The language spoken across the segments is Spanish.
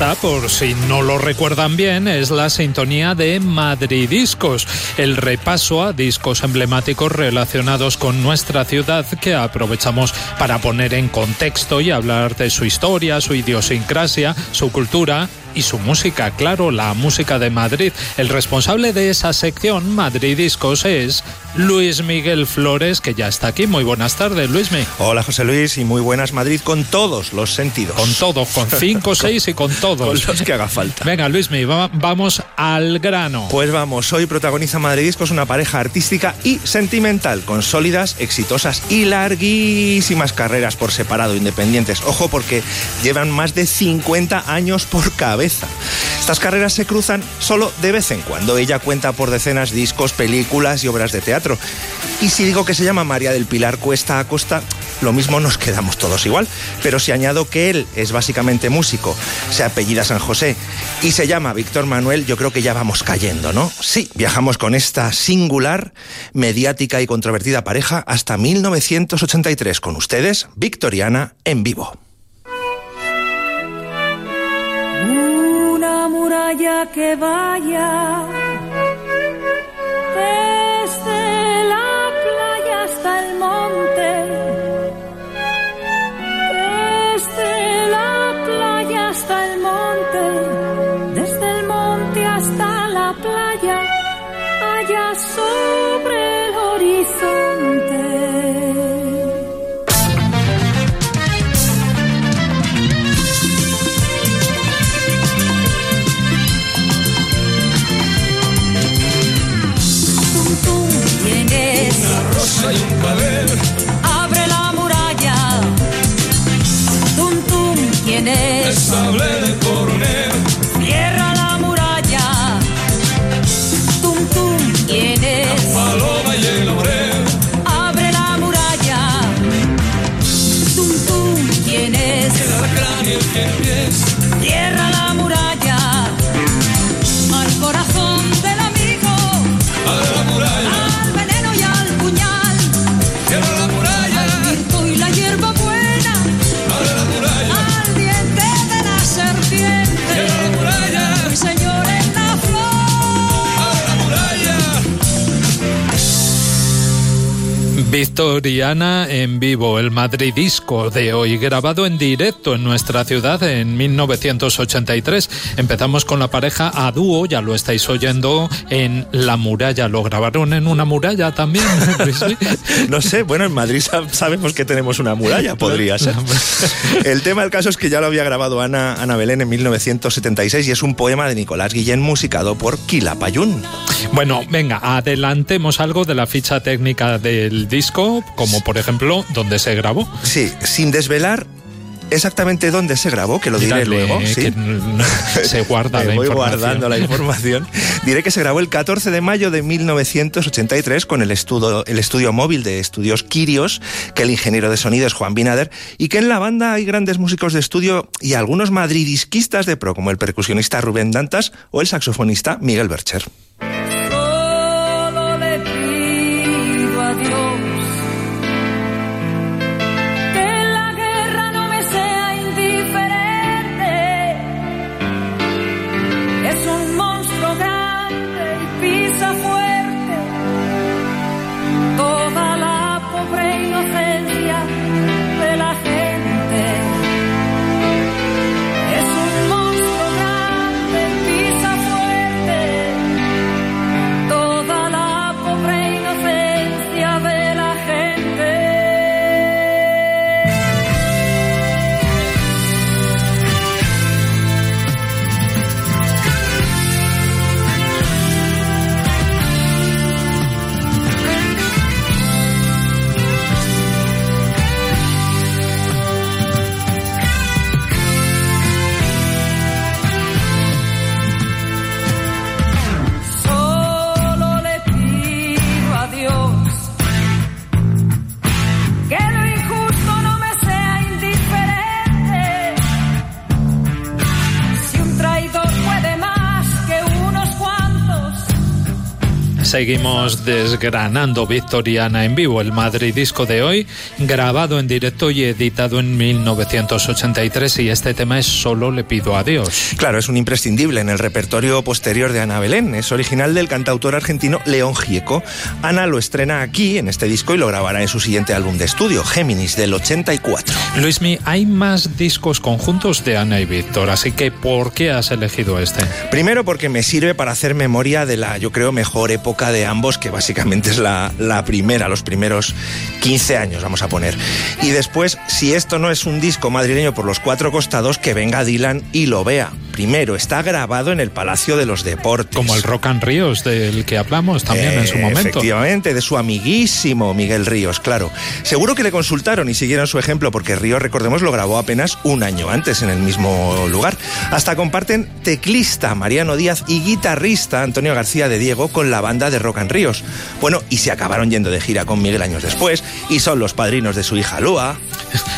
Por si no lo recuerdan bien, es la sintonía de Madrid Discos, el repaso a discos emblemáticos relacionados con nuestra ciudad que aprovechamos para poner en contexto y hablar de su historia, su idiosincrasia, su cultura y su música, claro, la música de Madrid. El responsable de esa sección, Madrid Discos, es Luis Miguel Flores, que ya está aquí. Muy buenas tardes, Luismi. Hola, José Luis, y muy buenas Madrid con todos los sentidos. Con todos, con cinco, seis y con todos. Con los que haga falta. Venga, Luismi, vamos al grano. Pues vamos, hoy protagoniza Madrid Discos una pareja artística y sentimental, con sólidas, exitosas y larguísimas carreras por separado, independientes. Ojo, porque llevan más de 50 años por cabeza. Estas carreras se cruzan solo de vez en cuando. Ella cuenta por decenas discos, películas y obras de teatro. Y si digo que se llama María del Pilar Cuesta a Costa, lo mismo nos quedamos todos igual. Pero si añado que él es básicamente músico, se apellida San José y se llama Víctor Manuel, yo creo que ya vamos cayendo, ¿no? Sí, viajamos con esta singular, mediática y controvertida pareja hasta 1983 con ustedes, Victoriana en vivo. Muralla que vaya desde la playa hasta el monte, rosa y un Victoriana en vivo, el Madrid Disco de hoy, grabado en directo en nuestra ciudad en 1983. Empezamos con la pareja a dúo, ya lo estáis oyendo, en La Muralla. ¿Lo grabaron en una muralla también? No sé, bueno, en Madrid sab- sabemos que tenemos una muralla, podría ser. El tema del caso es que ya lo había grabado Ana, Ana Belén en 1976 y es un poema de Nicolás Guillén musicado por Quilapayún. Bueno, venga, adelantemos algo de la ficha técnica del disco, como por ejemplo, dónde se grabó. Sí, sin desvelar exactamente dónde se grabó, que lo diré Dale, luego. ¿sí? se guarda la voy guardando la información. Diré que se grabó el 14 de mayo de 1983 con el estudio, el estudio móvil de estudios Kirios, que el ingeniero de sonido es Juan Binader, y que en la banda hay grandes músicos de estudio y algunos madridisquistas de pro, como el percusionista Rubén Dantas o el saxofonista Miguel Bercher. Seguimos desgranando Victoriana en vivo, el Madrid disco de hoy, grabado en directo y editado en 1983 y este tema es Solo le pido a Dios. Claro, es un imprescindible en el repertorio posterior de Ana Belén. Es original del cantautor argentino León Gieco. Ana lo estrena aquí, en este disco, y lo grabará en su siguiente álbum de estudio, Géminis, del 84. Luismi, hay más discos conjuntos de Ana y Víctor, así que ¿por qué has elegido este? Primero porque me sirve para hacer memoria de la, yo creo, mejor época de ambos, que básicamente es la, la primera, los primeros 15 años, vamos a poner. Y después, si esto no es un disco madrileño por los cuatro costados, que venga Dylan y lo vea. Primero, está grabado en el Palacio de los Deportes. Como el Rock and Ríos del que hablamos también en su Eh, momento. Efectivamente, de su amiguísimo Miguel Ríos, claro. Seguro que le consultaron y siguieron su ejemplo porque Ríos, recordemos, lo grabó apenas un año antes en el mismo lugar. Hasta comparten teclista Mariano Díaz y guitarrista Antonio García de Diego con la banda de Rock and Ríos. Bueno, y se acabaron yendo de gira con Miguel años después y son los padrinos de su hija Lua.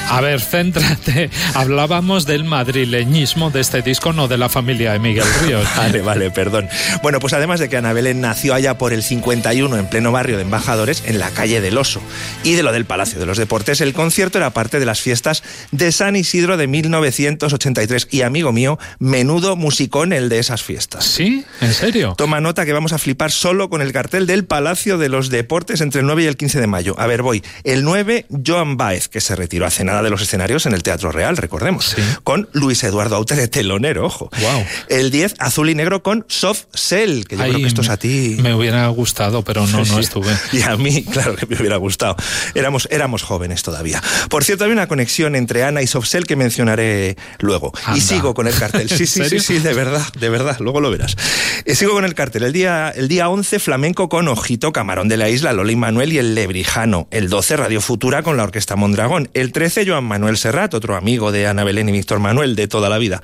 A ver, céntrate. Hablábamos del madrileñismo de este disco, no de la familia de Miguel Ríos. Vale, vale, perdón. Bueno, pues además de que Ana Belén nació allá por el 51 en pleno barrio de Embajadores, en la calle del Oso, y de lo del Palacio de los Deportes, el concierto era parte de las fiestas de San Isidro de 1983. Y amigo mío, menudo musicón el de esas fiestas. ¿Sí? ¿En serio? Toma nota que vamos a flipar solo con el cartel del Palacio de los Deportes entre el 9 y el 15 de mayo. A ver, voy. El 9, Joan Baez, que se retiró hace nada de los escenarios en el Teatro Real, recordemos. Sí. Con Luis Eduardo Aute de telonero, ojo. Guau. El 10, azul y negro con Soft Cell, que yo creo que esto es a ti. Me hubiera gustado, pero no, no estuve. Y a mí, claro que me hubiera gustado. Éramos, éramos jóvenes todavía. Por cierto, hay una conexión entre Ana y Softcell que mencionaré luego. Anda. Y sigo con el cartel. Sí, ¿En sí, sí, sí, de verdad, de verdad, luego lo verás. Eh, sigo con el cartel. El día, el día 11, flamenco con Ojito, Camarón de la Isla, Lola y Manuel y el Lebrijano. El 12, Radio Futura con la Orquesta Mondragón. El 13, Joan Manuel Serrat, otro amigo de Ana Belén y Víctor Manuel de toda la vida.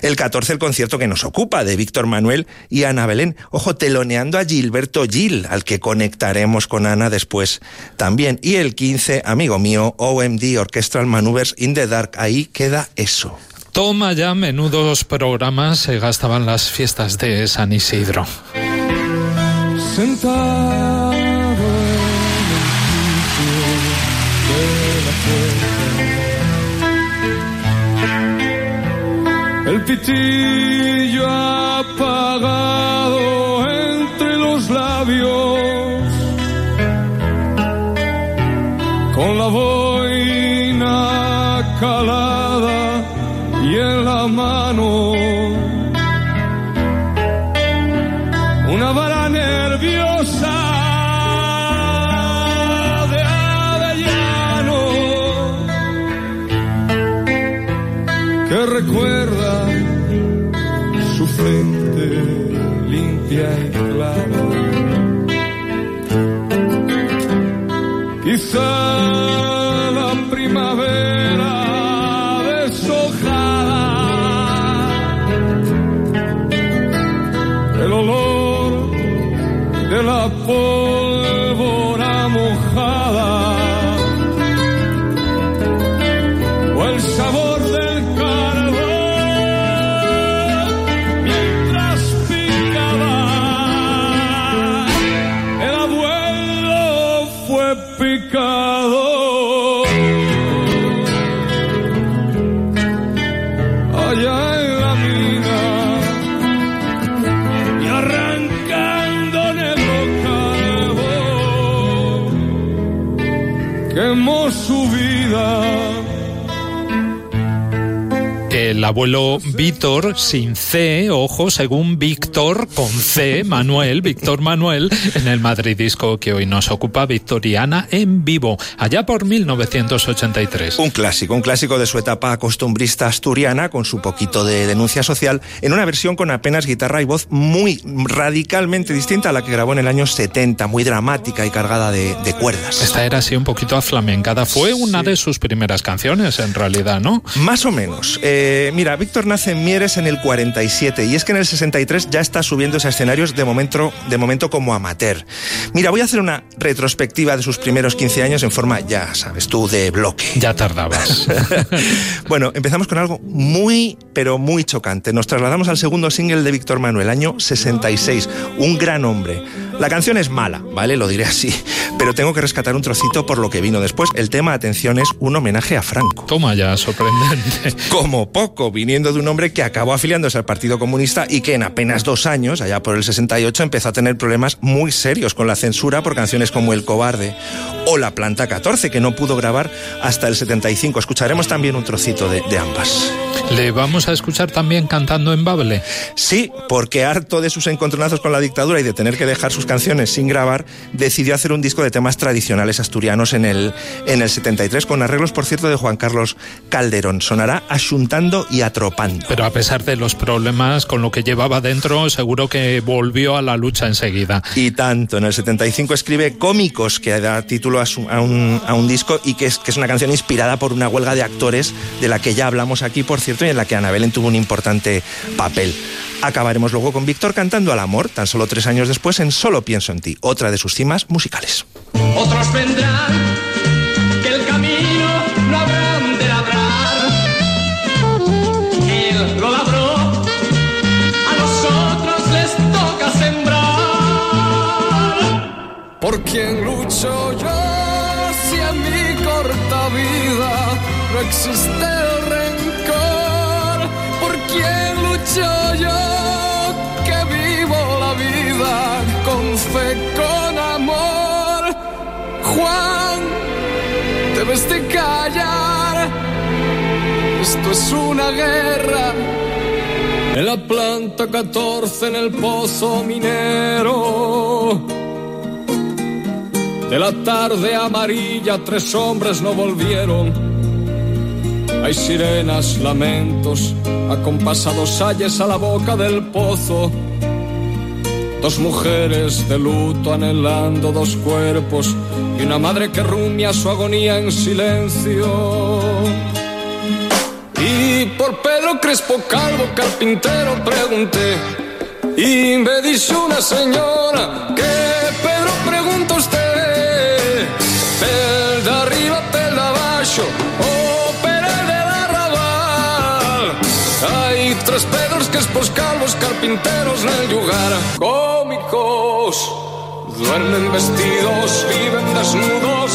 El 14, el concierto que nos ocupa de Víctor Manuel y Ana Belén. Ojo, teloneando a Gilberto Gil, al que conectaremos con Ana después también. Y el 15, amigo mío, OMD, Orchestral Maneuvers in the Dark. Ahí queda eso. Toma ya, menudos programas se gastaban las fiestas de San Isidro. Sentado en el de la puerta. El pitillo El abuelo Víctor, sin C, ojo, según Víctor, con C, Manuel, Víctor Manuel, en el Madrid disco que hoy nos ocupa, Victoriana en vivo, allá por 1983. Un clásico, un clásico de su etapa costumbrista asturiana, con su poquito de denuncia social, en una versión con apenas guitarra y voz muy radicalmente distinta a la que grabó en el año 70, muy dramática y cargada de, de cuerdas. Esta era así un poquito aflamencada. Fue una de sus primeras canciones, en realidad, ¿no? Más o menos. Eh, mira, Víctor nace en Mieres en el 47 y es que en el 63 ya está subiendo a escenarios de momento, de momento como amateur. Mira, voy a hacer una retrospectiva de sus primeros 15 años en forma, ya sabes tú, de bloque. Ya tardabas. bueno, empezamos con algo muy, pero muy chocante. Nos trasladamos al segundo single de Víctor Manuel, año 66. Un gran hombre. La canción es mala, ¿vale? Lo diré así. Pero tengo que rescatar un trocito por lo que vino después. El tema, atención, es un homenaje a Franco. Toma ya, sorprendente. Como poco, viniendo de un hombre que acabó afiliándose al Partido Comunista y que en apenas dos años, allá por el 68, empezó a tener problemas muy serios con la censura por canciones como El Cobarde o La Planta 14, que no pudo grabar hasta el 75. Escucharemos también un trocito de, de ambas. ¿Le vamos a escuchar también cantando en Bable? Sí, porque harto de sus encontronazos con la dictadura y de tener que dejar sus canciones sin grabar, decidió hacer un disco de temas tradicionales asturianos en el, en el 73, con arreglos, por cierto, de Juan Carlos Calderón. Sonará asuntando y atropando. Pero a pesar de los problemas con lo que llevaba dentro, seguro que volvió a la lucha enseguida. Y tanto, en el 75 escribe Cómicos, que da título a, su, a, un, a un, disco y que es, que es una canción inspirada por una huelga de actores de la que ya hablamos aquí, por cierto, y en la que Ana Belén tuvo un importante papel. Acabaremos luego con Víctor cantando al amor, tan solo tres años después en Solo pienso en ti, otra de sus cimas musicales. Otros vendrán, ¿Por quién lucho yo si en mi corta vida no existe el rencor? ¿Por quién lucho yo que vivo la vida con fe, con amor? Juan, debes de callar. Esto es una guerra. En la planta 14, en el pozo minero. De la tarde amarilla, tres hombres no volvieron. Hay sirenas, lamentos, acompasados ayes a la boca del pozo. Dos mujeres de luto anhelando dos cuerpos y una madre que rumia su agonía en silencio. Y por Pedro Crespo Calvo, carpintero, pregunté. Y me dice una señora que tres que es calvos, carpinteros en el lugar. Cómicos, duermen vestidos, viven desnudos,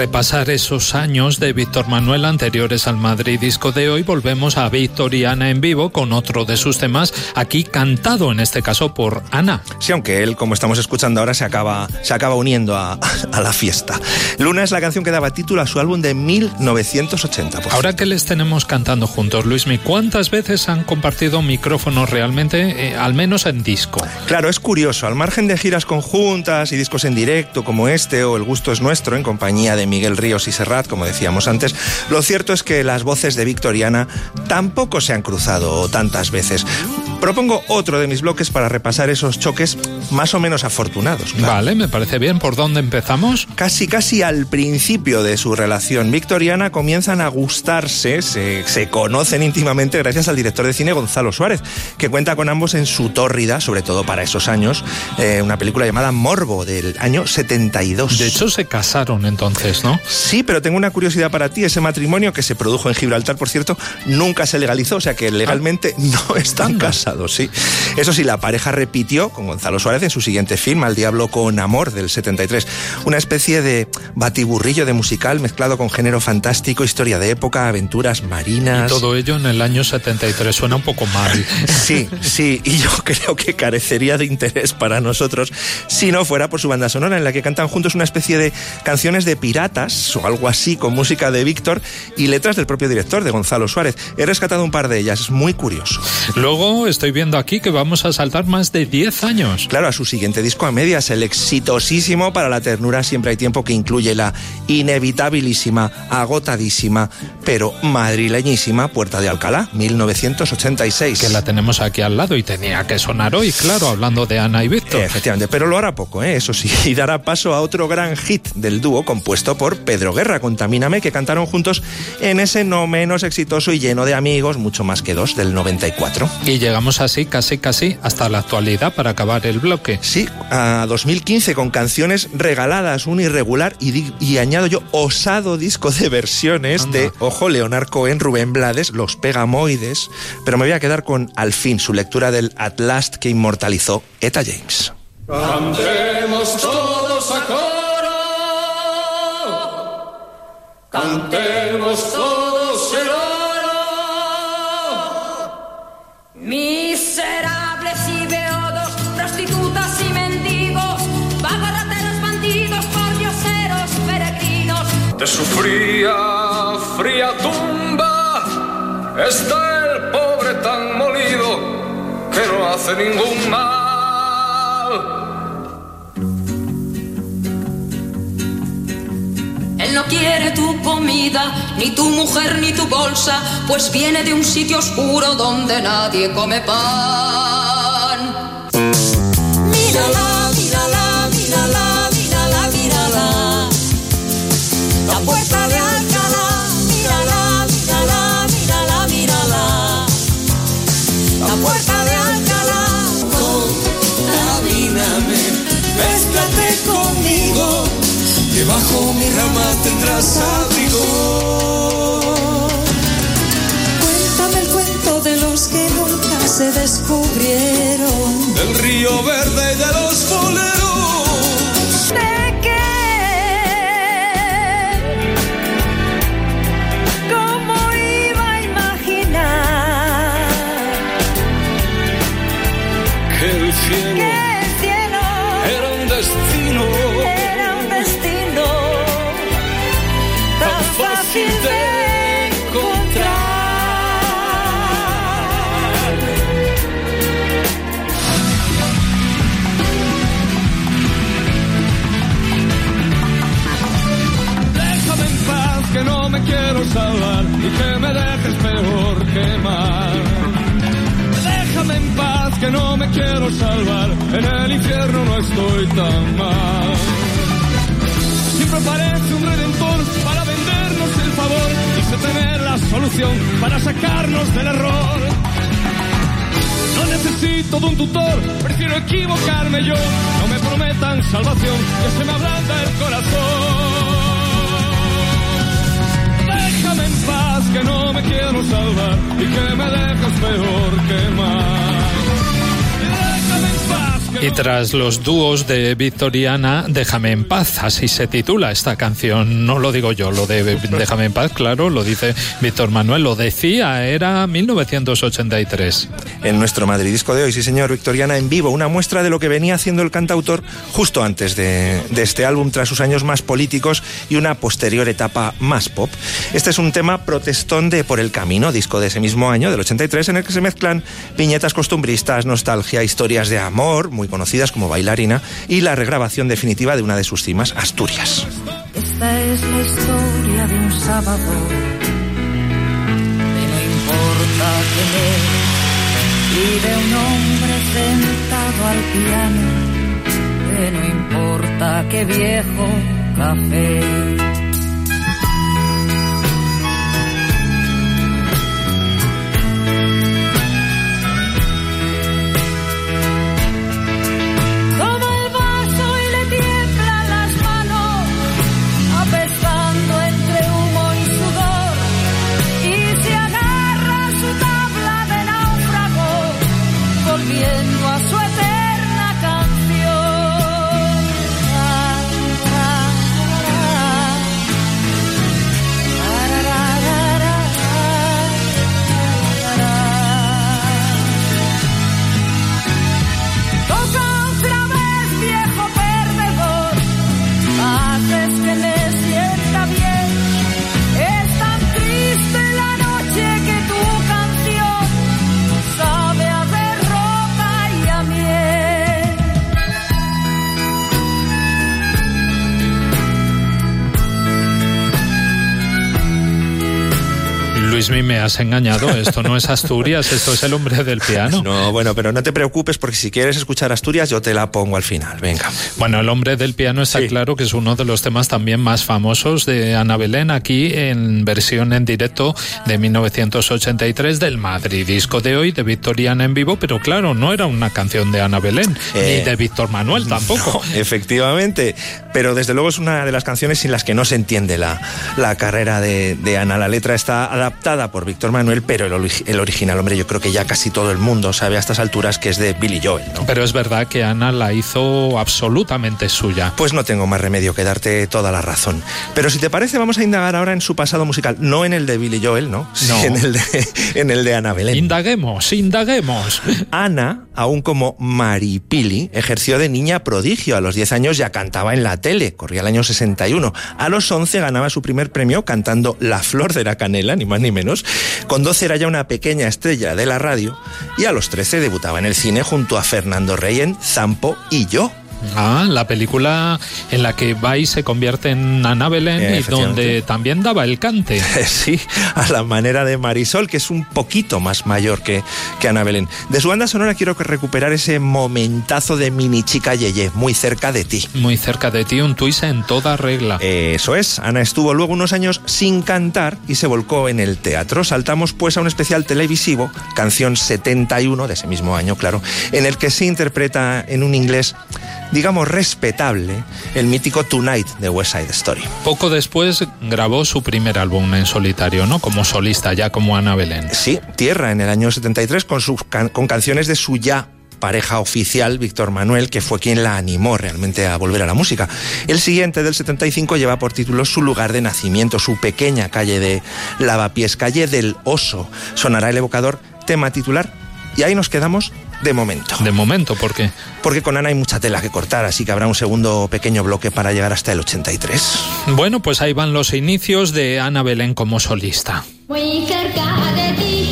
re repasar esos años de Víctor Manuel anteriores al Madrid Disco de hoy, volvemos a Victoriana en vivo con otro de sus temas, aquí cantado en este caso por Ana. Sí, aunque él, como estamos escuchando ahora, se acaba, se acaba uniendo a, a la fiesta. Luna es la canción que daba título a su álbum de 1980. por Ahora que les tenemos cantando juntos, Luismi, ¿cuántas veces han compartido micrófonos realmente, eh, al menos en disco? Claro, es curioso, al margen de giras conjuntas y discos en directo como este o El gusto es nuestro en compañía de Miguel Ríos y como decíamos antes, lo cierto es que las voces de Victoriana tampoco se han cruzado tantas veces. Propongo otro de mis bloques para repasar esos choques más o menos afortunados. claro. Vale, me parece bien. ¿Por dónde empezamos? Casi, casi al principio de su relación victoriana comienzan a gustarse, se, se conocen íntimamente gracias al director de cine Gonzalo Suárez, que cuenta con ambos en su tórrida, sobre todo para esos años, eh, una película llamada Morbo del año 72. De hecho, se casaron entonces, ¿no? Sí, pero tengo una curiosidad para ti. Ese matrimonio que se produjo en Gibraltar, por cierto, nunca se legalizó, o sea que legalmente no están Anda. Sí. Eso sí, la pareja repitió con Gonzalo Suárez en su siguiente film, Al Diablo con Amor, del 73. Una especie de batiburrillo de musical mezclado con género fantástico, historia de época, aventuras Y marinas. todo ello en el año 73. Suena un poco mal. Sí, sí, y yo creo que carecería de interés para nosotros si no fuera por su banda sonora, en la que cantan juntos una especie de canciones de piratas o algo así, con música de Víctor y letras del propio director, de Gonzalo Suárez. He rescatado un par de ellas, es muy curioso. Luego estoy viendo aquí que vamos a saltar más de 10 años. Claro, a su siguiente disco a medias, el exitosísimo Para la ternura siempre hay tiempo que incluye la inevitabilísima, agotadísima, pero madrileñísima Puerta de Alcalá, 1986. Que la tenemos aquí al lado y tenía que sonar hoy, claro, hablando de Ana y Víctor. Efectivamente, pero lo hará poco, ¿eh? eso sí, y dará paso a otro gran hit del dúo compuesto por Pedro Guerra, Contamíname, que cantaron juntos en ese no menos exitoso y lleno de amigos, mucho más que dos, del 94. Y llegamos así, casi, casi, hasta la actualidad para acabar el bloque. Sí, a 2015 con canciones regaladas, un irregular y, di- y añado yo osado disco de versiones Anda. de, ojo, Leonard Cohen, Rubén Blades, Los Pegamoides, pero me voy a quedar con Al fin, su lectura del At Last que inmortalizó Eta James. Cantemos todos a coro. Cantemos todos De su fría, fría tumba está el pobre tan molido que no hace ningún mal. Él no quiere tu comida, ni tu mujer, ni tu bolsa, pues viene de un sitio oscuro donde nadie come pan. Debajo mi rama tendrás abrigo. Cuéntame el cuento de los que nunca se descubrieron. Del río verde y de quiero salvar, en el infierno no estoy tan mal. Siempre parece un redentor para vendernos el favor y se tener la solución para sacarnos del error. No necesito de un tutor, prefiero equivocarme yo. No me prometan salvación, que se me ablanda el corazón. Déjame en paz, que no me quiero salvar y que me dejas peor que mal. Y tras los dúos de Victoriana, Déjame en paz, así se titula esta canción. No lo digo yo, lo de Déjame en paz, claro, lo dice Víctor Manuel, lo decía, era 1983. En nuestro Madridisco de hoy, sí señor, Victoriana en vivo, una muestra de lo que venía haciendo el cantautor justo antes de, de este álbum, tras sus años más políticos y una posterior etapa más pop. Este es un tema protestón de Por el Camino, disco de ese mismo año, del 83, en el que se mezclan viñetas costumbristas, nostalgia, historias de amor, muy conocidas como Bailarina, y la regrabación definitiva de una de sus cimas, Asturias. Esta es la historia de un sábado, no importa es, y de un hombre sentado al piano, de no importa qué viejo café. Luismi, me has engañado, esto no es Asturias, esto es el hombre del piano. No, bueno, pero no te preocupes porque si quieres escuchar Asturias yo te la pongo al final. Venga. Bueno, el hombre del piano está Sí. claro que es uno de los temas también más famosos de Ana Belén, aquí en versión en directo de 1983 del Madrid disco de hoy de Victoriana en vivo, pero claro, no era una canción de Ana Belén, Eh, ni de Víctor Manuel tampoco. No, efectivamente, pero desde luego es una de las canciones sin las que no se entiende la, la carrera de, de Ana. La letra está adaptada por Víctor Manuel, pero el, ori- el original, hombre, yo creo que ya casi todo el mundo sabe a estas alturas que es de Billy Joel, ¿no? Pero es verdad que Ana la hizo absolutamente suya. Pues no tengo más remedio que darte toda la razón. Pero si te parece, vamos a indagar ahora en su pasado musical, no en el de Billy Joel, ¿no? Sí, No. en el de, en el de Ana Belén. Indaguemos, indaguemos. Ana, aún como Maripili, ejerció de niña prodigio. A los 10 años ya cantaba en la tele, corría el año 61. A los 11 ganaba su primer premio cantando La Flor de la Canela, ni más ni menos. Con 12 era ya una pequeña estrella de la radio. Y a los 13 debutaba en el cine junto a Fernando Rey en Zampo y yo. Ah, la película en la que va y se convierte en Ana Belén Eh, y donde también daba el cante. Sí, a la manera de Marisol, que es un poquito más mayor que, que Ana Belén. De su banda sonora quiero recuperar ese momentazo de mini chica Yeye, muy cerca de ti. Muy cerca de ti, un twist en toda regla. Eso es, Ana estuvo luego unos años sin cantar y se volcó en el teatro. Saltamos pues a un especial televisivo, canción 71 de ese mismo año, claro, en el que se interpreta en un inglés, digamos, respetable, el mítico Tonight de West Side Story. Poco después grabó su primer álbum en solitario, ¿no? Como solista, ya como Ana Belén. Sí, Tierra en el año 73 con, sus can- con canciones de su ya pareja oficial, Víctor Manuel, que fue quien la animó realmente a volver a la música. El siguiente del 75 lleva por título su lugar de nacimiento, su pequeña calle de Lavapiés, calle del Oso. Sonará el evocador tema titular y ahí nos quedamos de momento. De momento, porque Porque con Ana hay mucha tela que cortar, así que habrá un segundo pequeño bloque para llegar hasta el 83. Bueno, pues ahí van los inicios de Ana Belén como solista. Muy cerca de ti,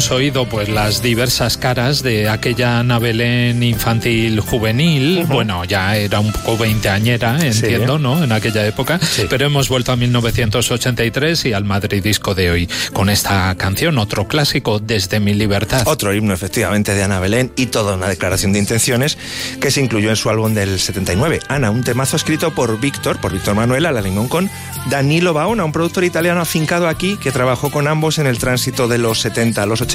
hemos oído pues las diversas caras de aquella Ana Belén infantil juvenil. Bueno, ya era un poco veinteañera, entiendo, ¿no? En aquella época. Pero hemos vuelto a 1983 y al Madrid disco de hoy con esta canción, otro clásico, Desde mi libertad. Otro himno, efectivamente, de Ana Belén y toda una declaración de intenciones que se incluyó en su álbum del 79. Ana, un temazo escrito por Víctor, por Víctor Manuel Alalingón con Danilo Baona, un productor italiano afincado aquí que trabajó con ambos en el tránsito de los 70 a los 80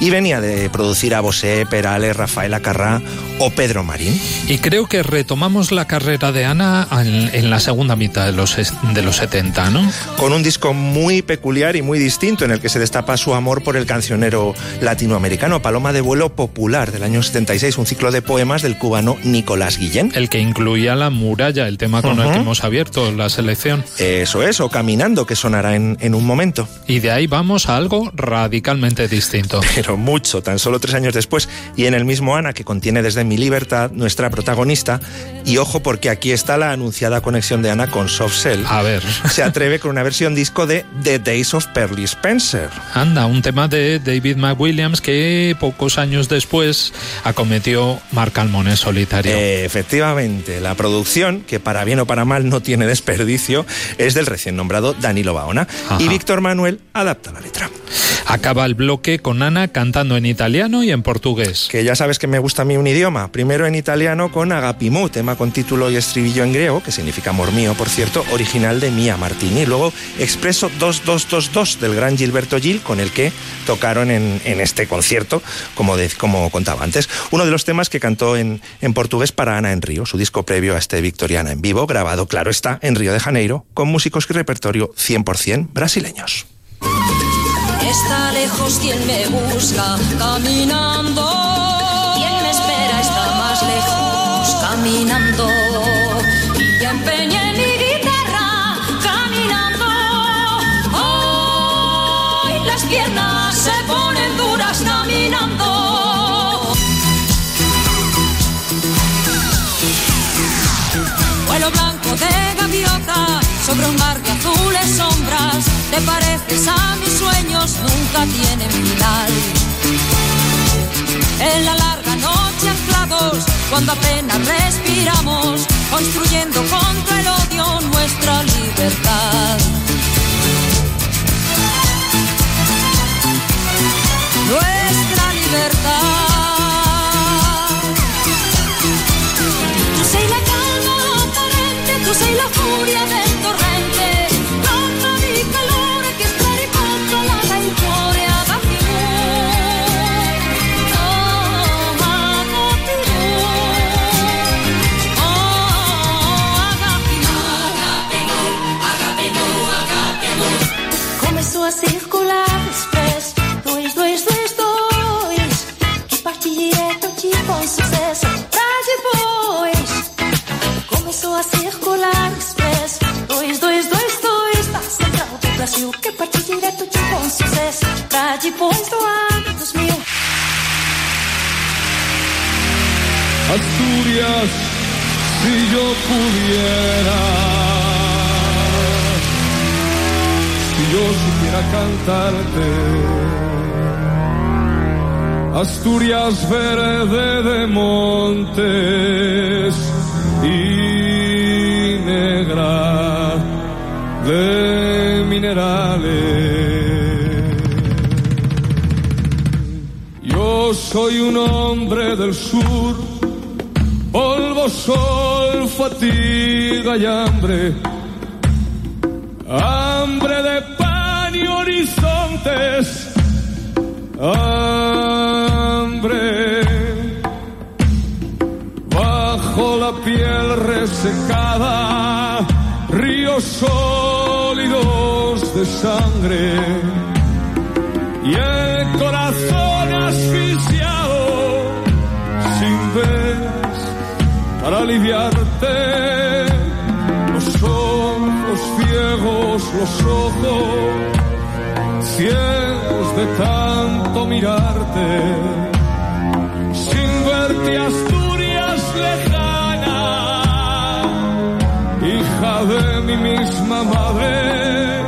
y venía de producir a Bosé, Perales, Rafael Acarrá o Pedro Marín. Y creo que retomamos la carrera de Ana en, en la segunda mitad de los, de los 70, ¿no? Con un disco muy peculiar y muy distinto en el que se destapa su amor por el cancionero latinoamericano, Paloma de Vuelo Popular del año 76, un ciclo de poemas del cubano Nicolás Guillén. El que incluía La Muralla, el tema con el que hemos abierto la selección. Eso es, o Caminando, que sonará en, en un momento. Y de ahí vamos a algo radicalmente distinto. Pero mucho, tan solo tres años después, y en el mismo Ana, que contiene desde mi libertad nuestra protagonista, y ojo porque aquí está la anunciada conexión de Ana con Soft Cell. A ver. Se atreve con una versión disco de The Days of Pearly Spencer. Anda, un tema de David McWilliams que pocos años después acometió Marc Almón en solitario. Eh, efectivamente, la producción, que para bien o para mal no tiene desperdicio, es del recién nombrado Danilo Baona. Ajá. Y Víctor Manuel adapta la letra. Acaba el bloque con Ana cantando en italiano y en portugués. Que ya sabes que me gusta a mí un idioma. Primero en italiano con Agapimu, tema con título y estribillo en griego, que significa amor mío, por cierto, original de Mia Martini. Luego Expreso 2222 del gran Gilberto Gil, con el que tocaron en, este concierto, como, como contaba antes. Uno de los temas que cantó en, en portugués para Ana en Río, su disco previo a este Victoriana en vivo, grabado, claro está, en Río de Janeiro, con músicos y repertorio 100% brasileños. Está lejos quien me busca caminando. Quien me espera está más lejos caminando. Y empeñé mi guitarra caminando. Ay, las piernas se ponen duras caminando. Vuelo blanco de gaviota sobre un mar de azules sombras. Te pareces a mis sueños, nunca tienen final. En la larga noche anclados, cuando apenas respiramos, construyendo contra el odio nuestra libertad. Nuestra libertad. Tu sei la calma apparente, tu sei la furia del depois do ano 2000 Asturias, si yo pudiera, si yo supiera cantarte. Asturias verde de montes y negra de minerales. Soy un hombre del sur, polvo, sol, fatiga y hambre, hambre de pan y horizontes, hambre. Bajo la piel resecada, ríos sólidos de sangre y el corazón asfixiado sin vez para aliviarte. Los ojos ciegos los ojos ciegos de tanto mirarte sin verte Asturias lejana hija de mi misma madre.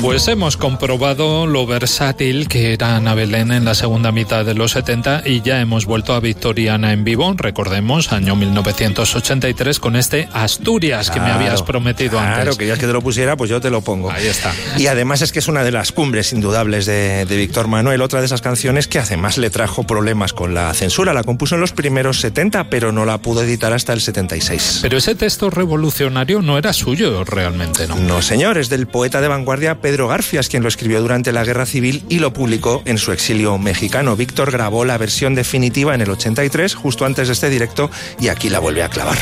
Pues hemos comprobado lo versátil que era Ana Belén en la segunda mitad de los 70 y ya hemos vuelto a Victoriana en vivo, recordemos, año 1983 con este Asturias que me Claro, habías prometido Claro, antes. que ya que te lo pusiera, pues yo te lo pongo. Ahí está. Y además es que es una de las cumbres indudable de, de Víctor Manuel, otra de esas canciones que además le trajo problemas con la censura. La compuso en los primeros 70, pero no la pudo editar hasta el 76. Pero ese texto revolucionario no era suyo realmente, ¿no? No, señor, es del poeta de vanguardia Pedro Garfias, quien lo escribió durante la Guerra Civil y lo publicó en su exilio mexicano. Víctor grabó la versión definitiva en el 83, justo antes de este directo, y aquí la vuelve a clavar.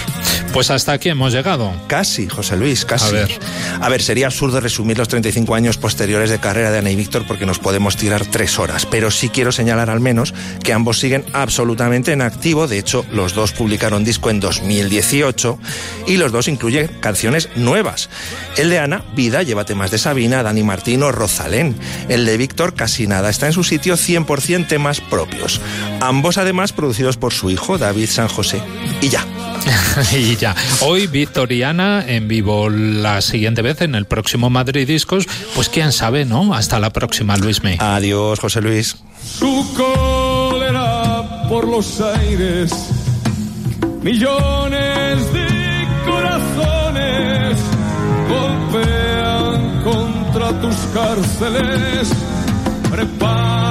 Pues hasta aquí hemos llegado. Casi, José Luis, casi. A ver. A ver, sería absurdo resumir los 35 años posteriores de carrera de Ana y Víctor porque nos podemos tirar tres horas, pero sí quiero señalar al menos que ambos siguen absolutamente en activo. De hecho, los dos publicaron disco en 2018 y los dos incluyen canciones nuevas. El de Ana, Vida, lleva temas de Sabina, Dani Martino, Rosalén. El de Víctor, casi nada. Está en su sitio 100% temas propios. Ambos además producidos por su hijo, David San José. Y ya. y ya. Hoy Victoriana en vivo la siguiente vez en el próximo Madrid Discos. Pues quién sabe, ¿no? Hasta la próxima, Luis May. Adiós, José Luis. su cólera por los aires. Millones de contra tus cárceles. Prepara